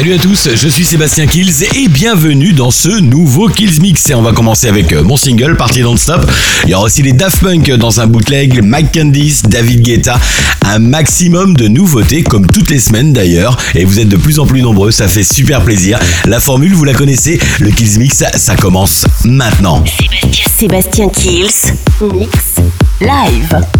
Salut à tous, je suis Sébastien Kills et bienvenue dans ce nouveau Kills Mix. Et on va commencer avec euh, mon single, Party Don't Stop. Il y aura aussi les Daft Punk dans un bootleg, Mike Candice, David Guetta. Un maximum de nouveautés, comme toutes les semaines d'ailleurs. Et vous êtes de plus en plus nombreux, ça fait super plaisir. La formule, vous la connaissez, le Kills Mix, ça commence maintenant. Sébastien Kills Mix Live.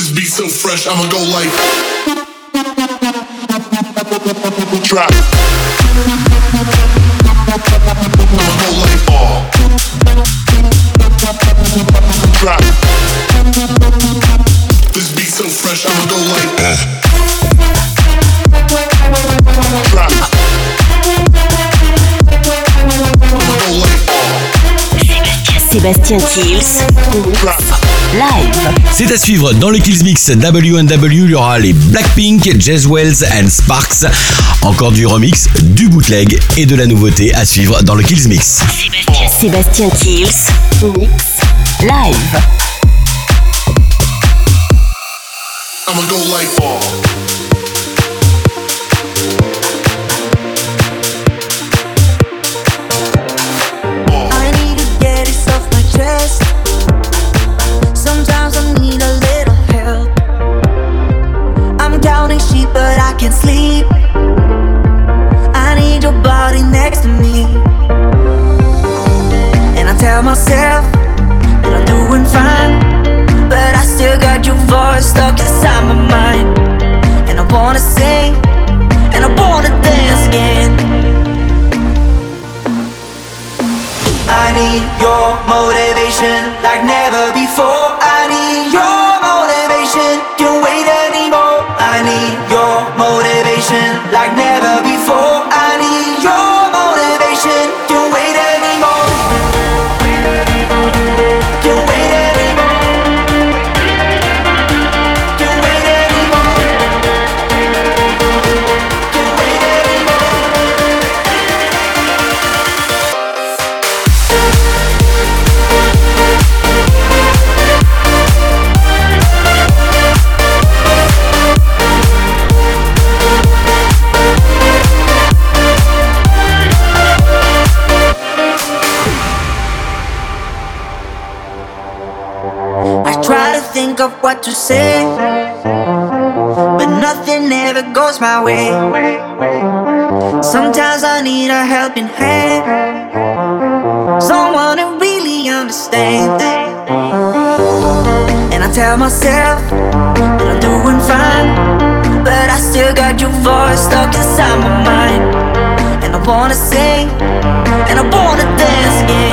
This beat so fresh, I'ma go like. Trap. I'ma go like ball. Trap. This beat so fresh, I'ma go like. Trap. Sébastien Kills live. C'est à suivre dans le Kills Mix WNW. Il y aura les Blackpink, Jazz Wells and Sparks. Encore du remix, du bootleg et de la nouveauté à suivre dans le Kills Mix. Sébastien, Kills Mix live. And tell myself that I'm doing fine. But I still got your voice stuck inside my mind. And I wanna sing, and I wanna dance again. I need your motivation like never before. To say, but nothing ever goes my way. Sometimes I need a helping hand, someone who really understands. And I tell myself that I'm doing fine, but I still got your voice stuck inside my mind. And I wanna sing, and I wanna dance again.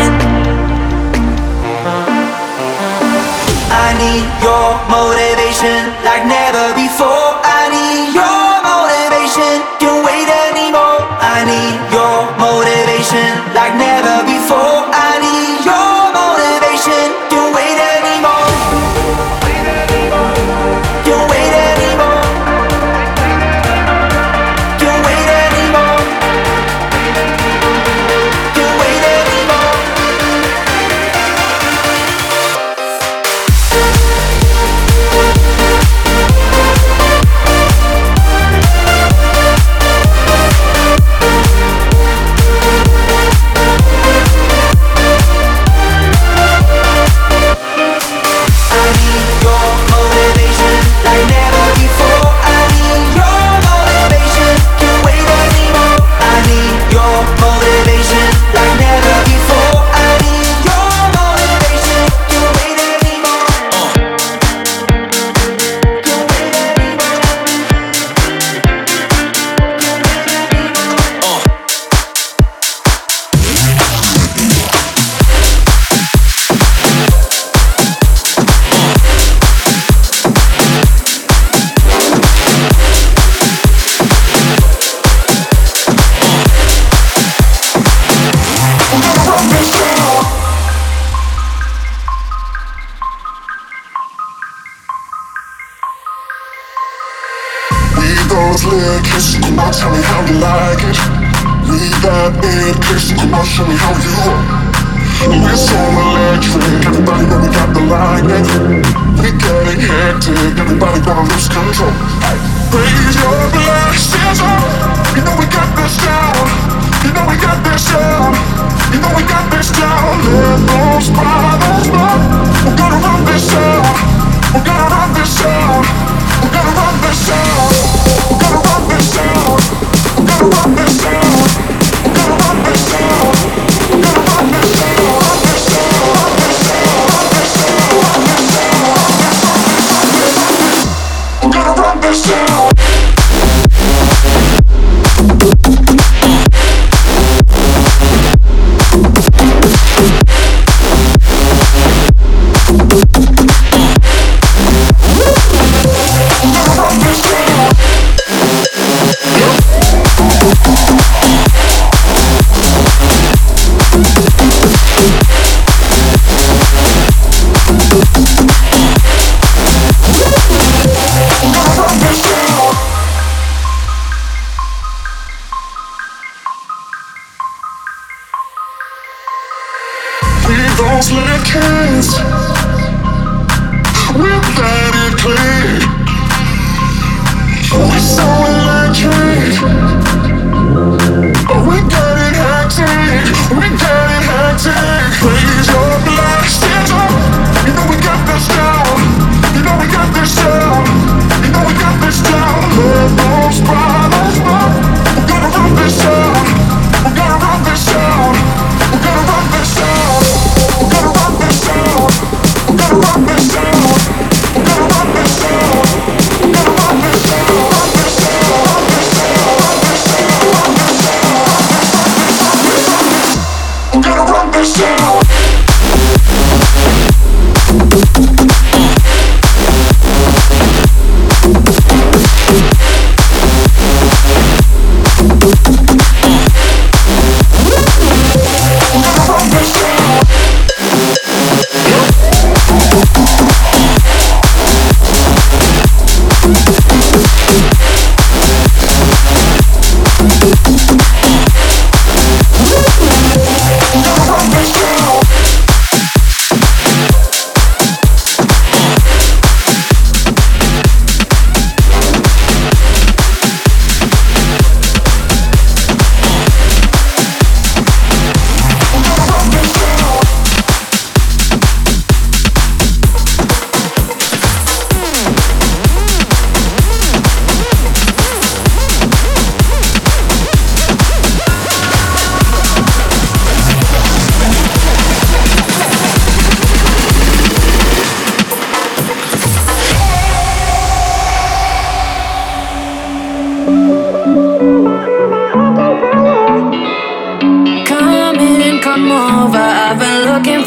Your motivation that in case, come on, show me how you roll. We're so electric, everybody know we got the lightning. We getting hectic, everybody gonna lose control. Raise your glasses up, you know we got this down. You know we got this down. You know we got this down. Let those bottles blow. We're gonna run this down. We're gonna run this down. We're gonna run this down. We're gonna run this down. We're gonna run this down. those black kids without a click. We're so electric. We got it hectic. We got it hectic.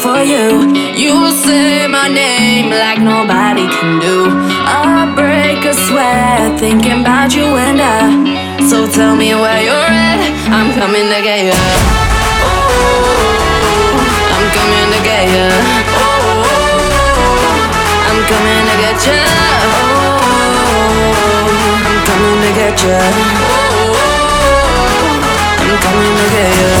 For you. You say my name like nobody can do. I break a sweat thinking about you and I. So tell me where you're at. I'm coming to get you. Oh, I'm coming to get you. Oh, I'm coming to get you. Oh, I'm coming to get you. Oh, I'm coming to get you.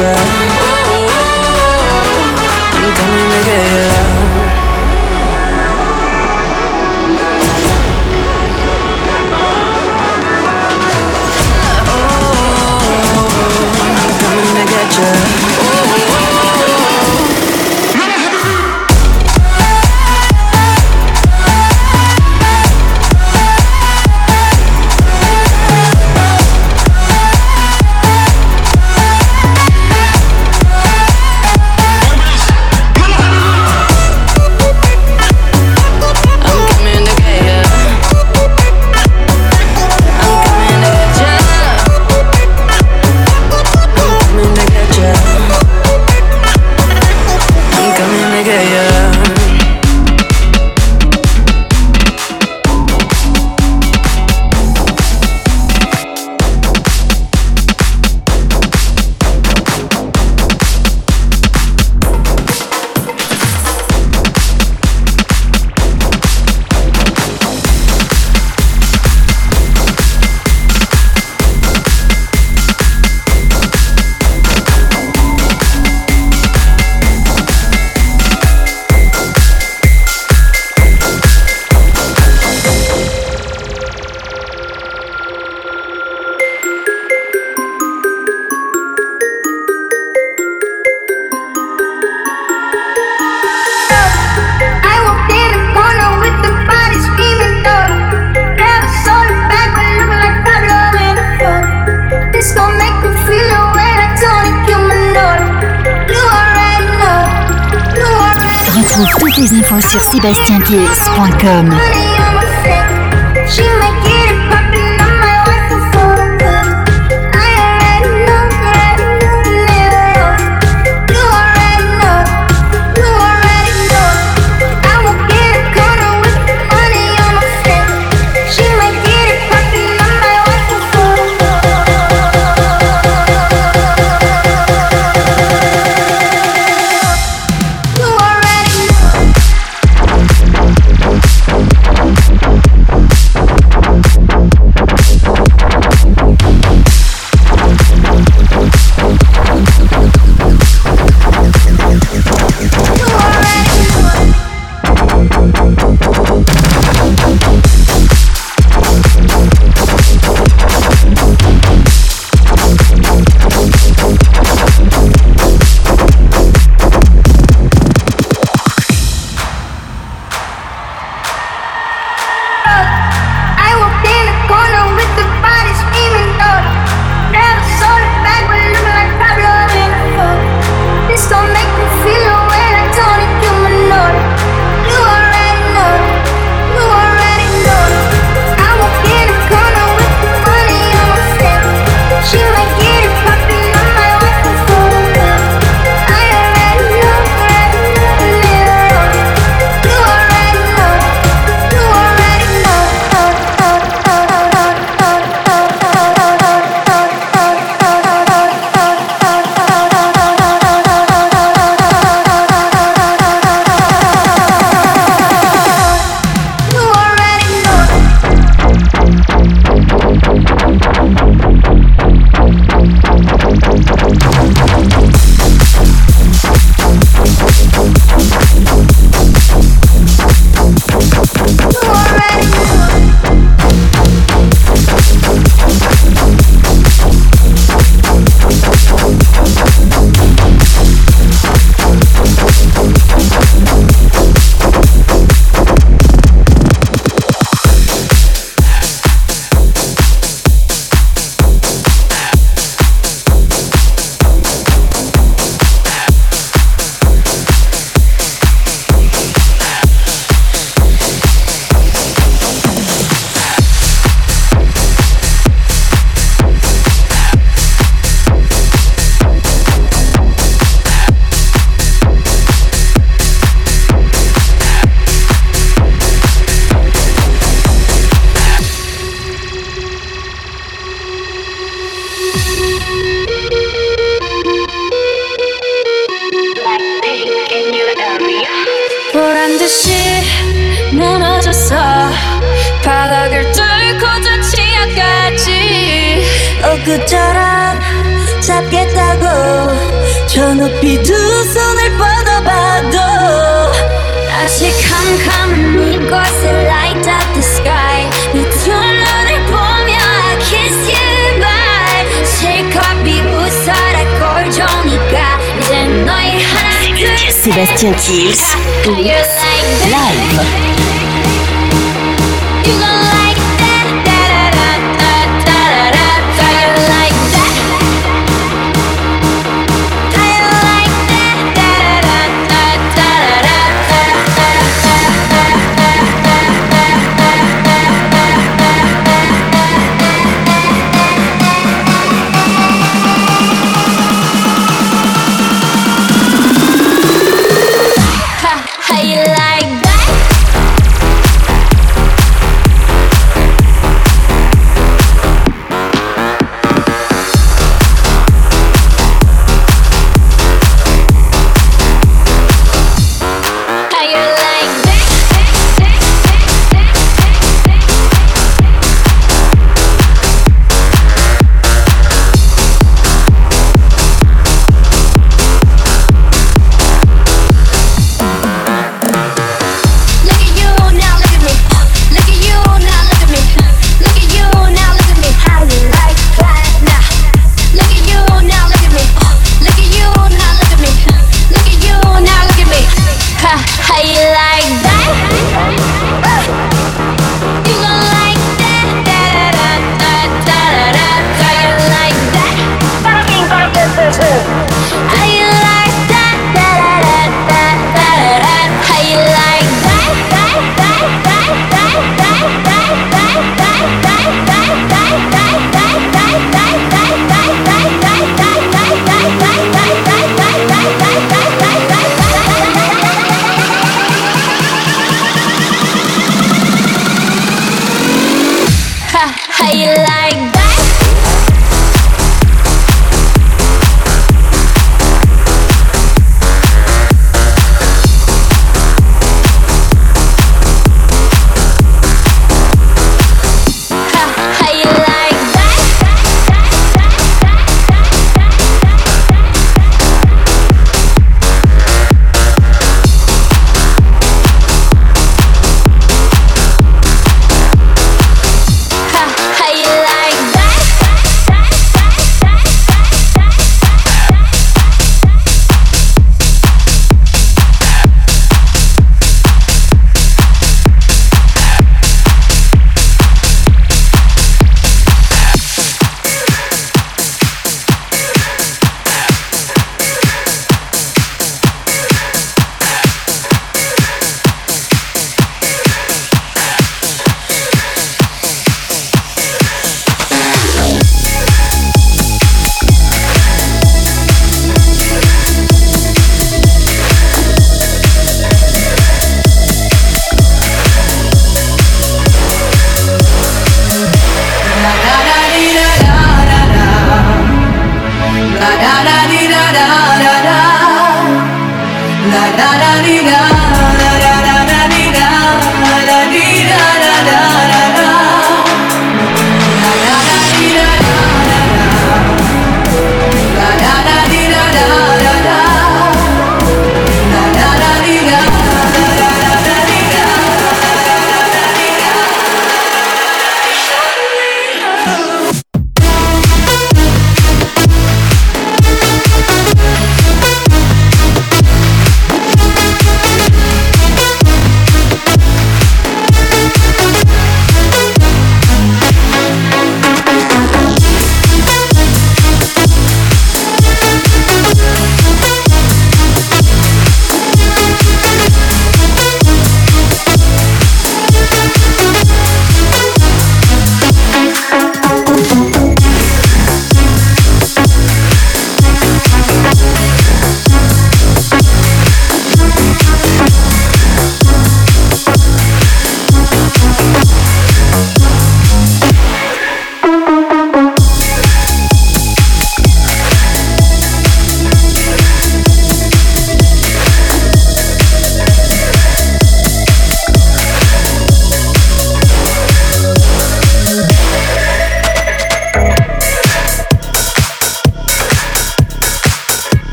coming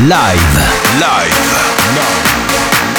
Mix live. Live.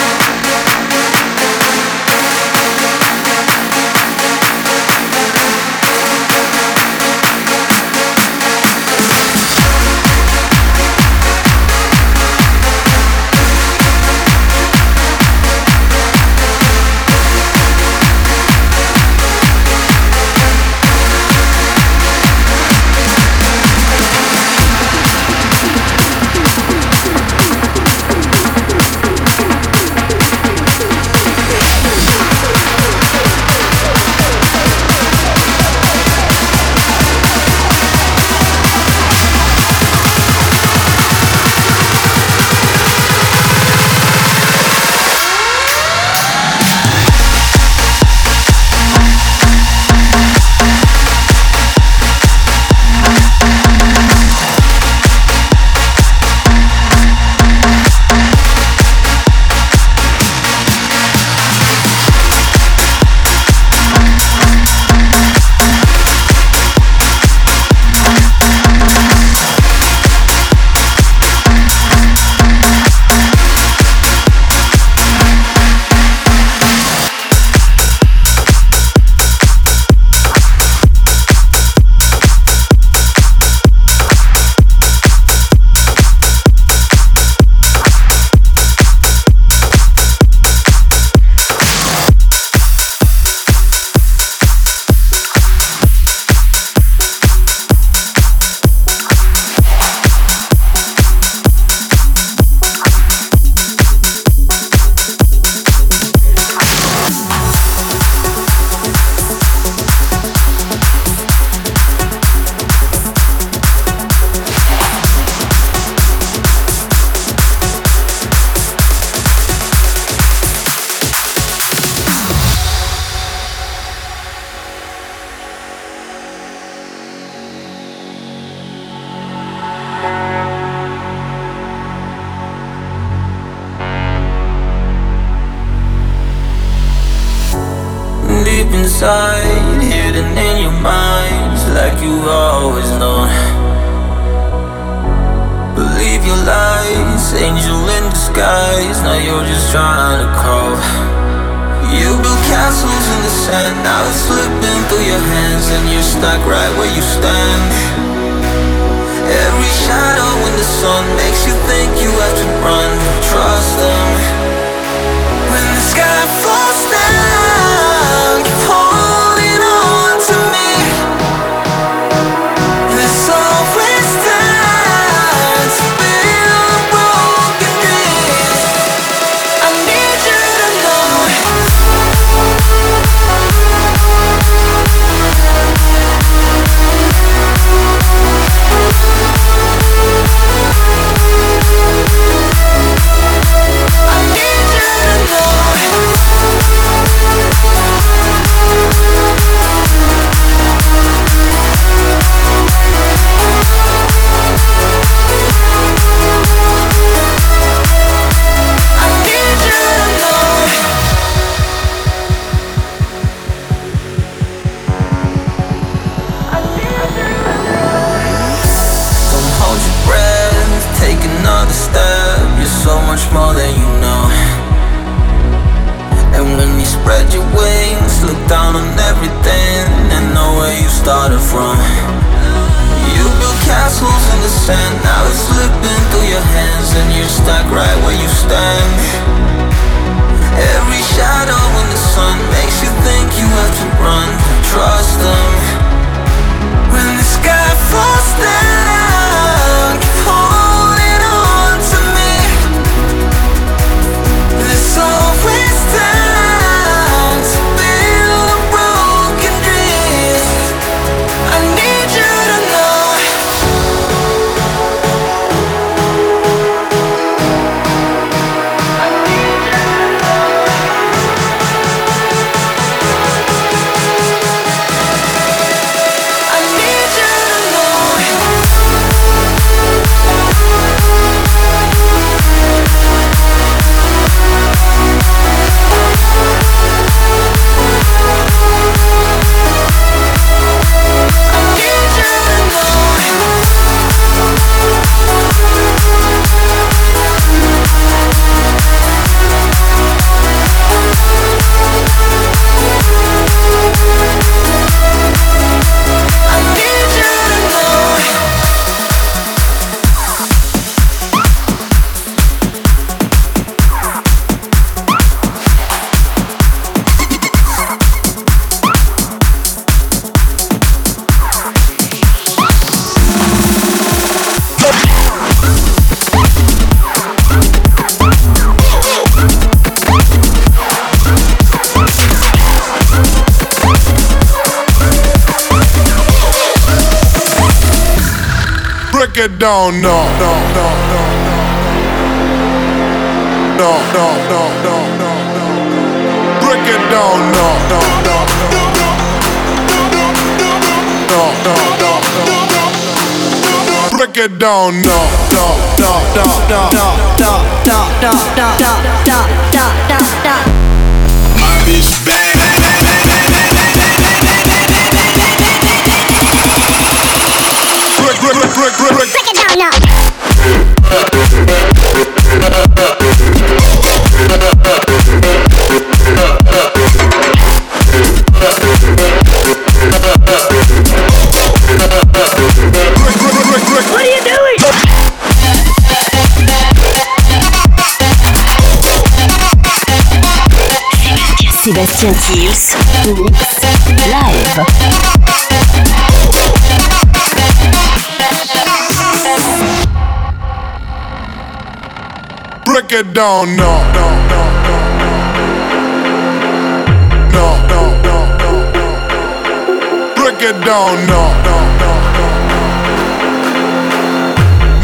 Break it down. No, no, no, no,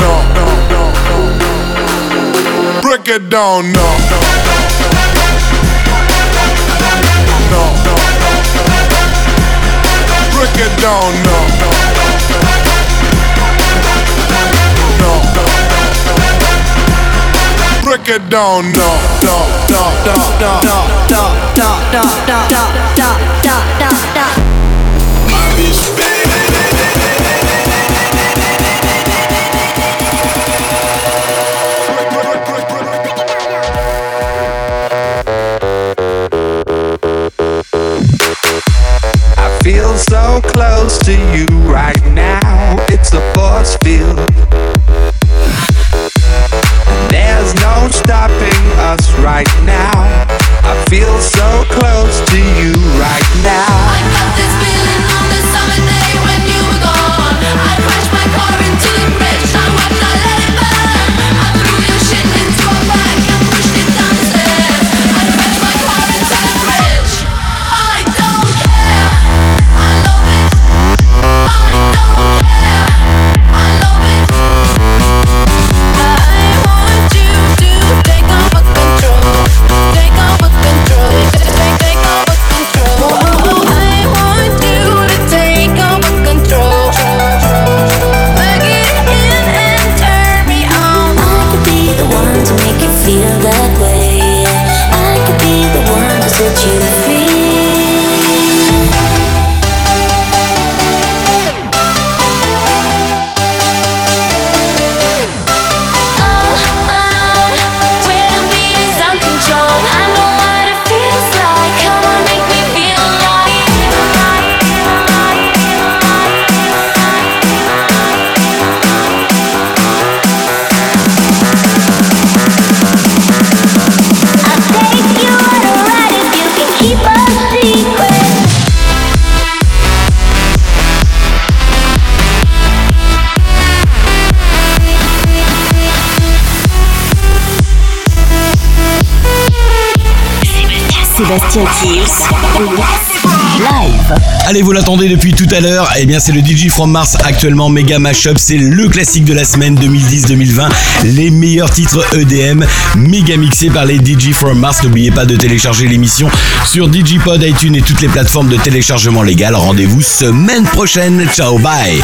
no, no, no. Break it down, no. No, no, no, no. Break it down, no. no. break it down now. Da, da, da, da, da, da, da, da, da, da, da, da, da. close to you right now. It's a force field. Allez, vous l'attendez depuis tout à l'heure. Eh bien, c'est le DJ from Mars actuellement méga mashup. C'est le classique de la semaine 2010-2020. Les meilleurs titres EDM méga mixés par les DJ from Mars. N'oubliez pas de télécharger l'émission sur DigiPod, iTunes et toutes les plateformes de téléchargement légal. Rendez-vous semaine prochaine. Ciao, bye.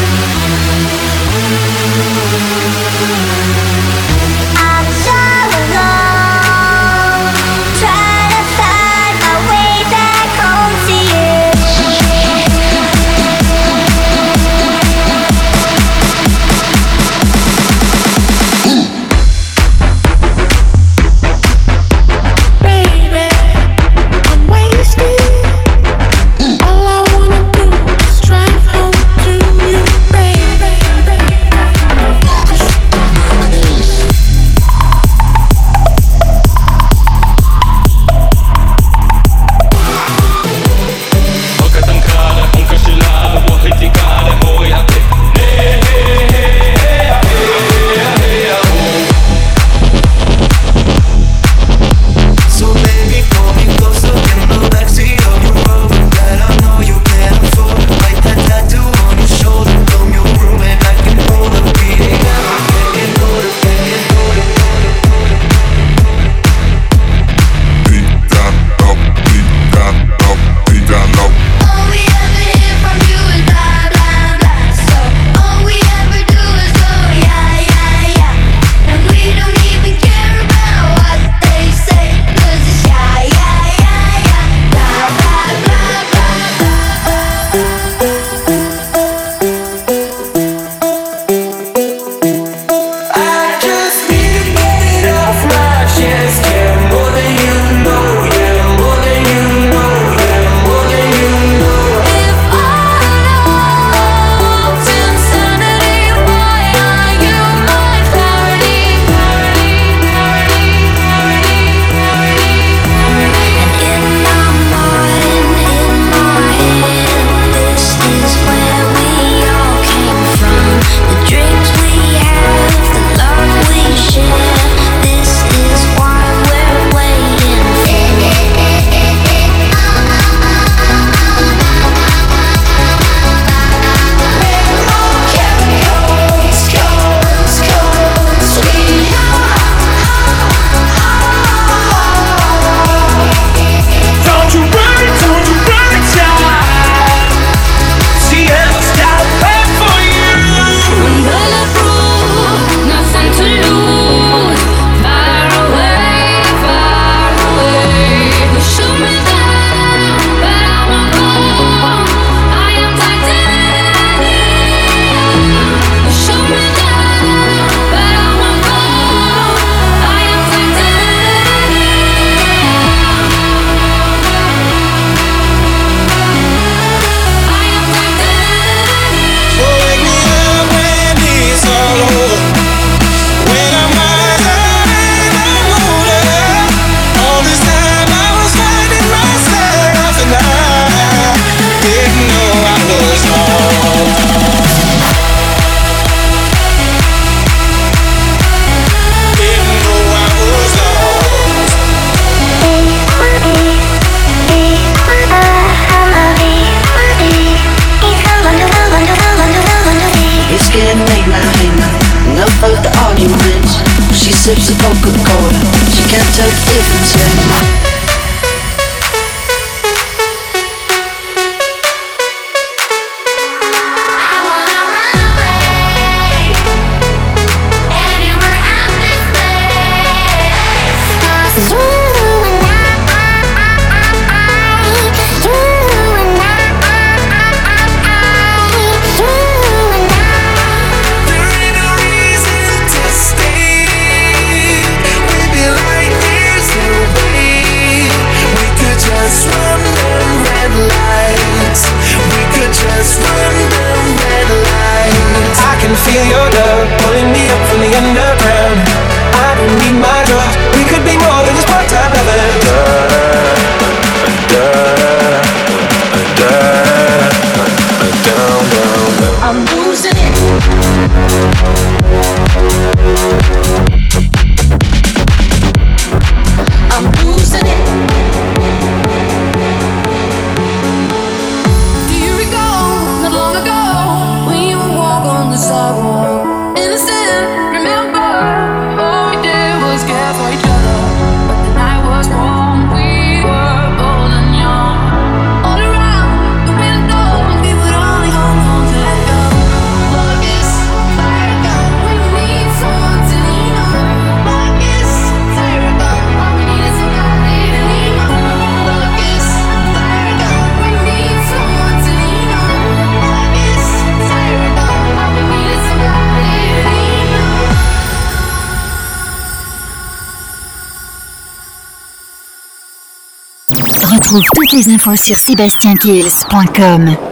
Sur Francisbastienkills.com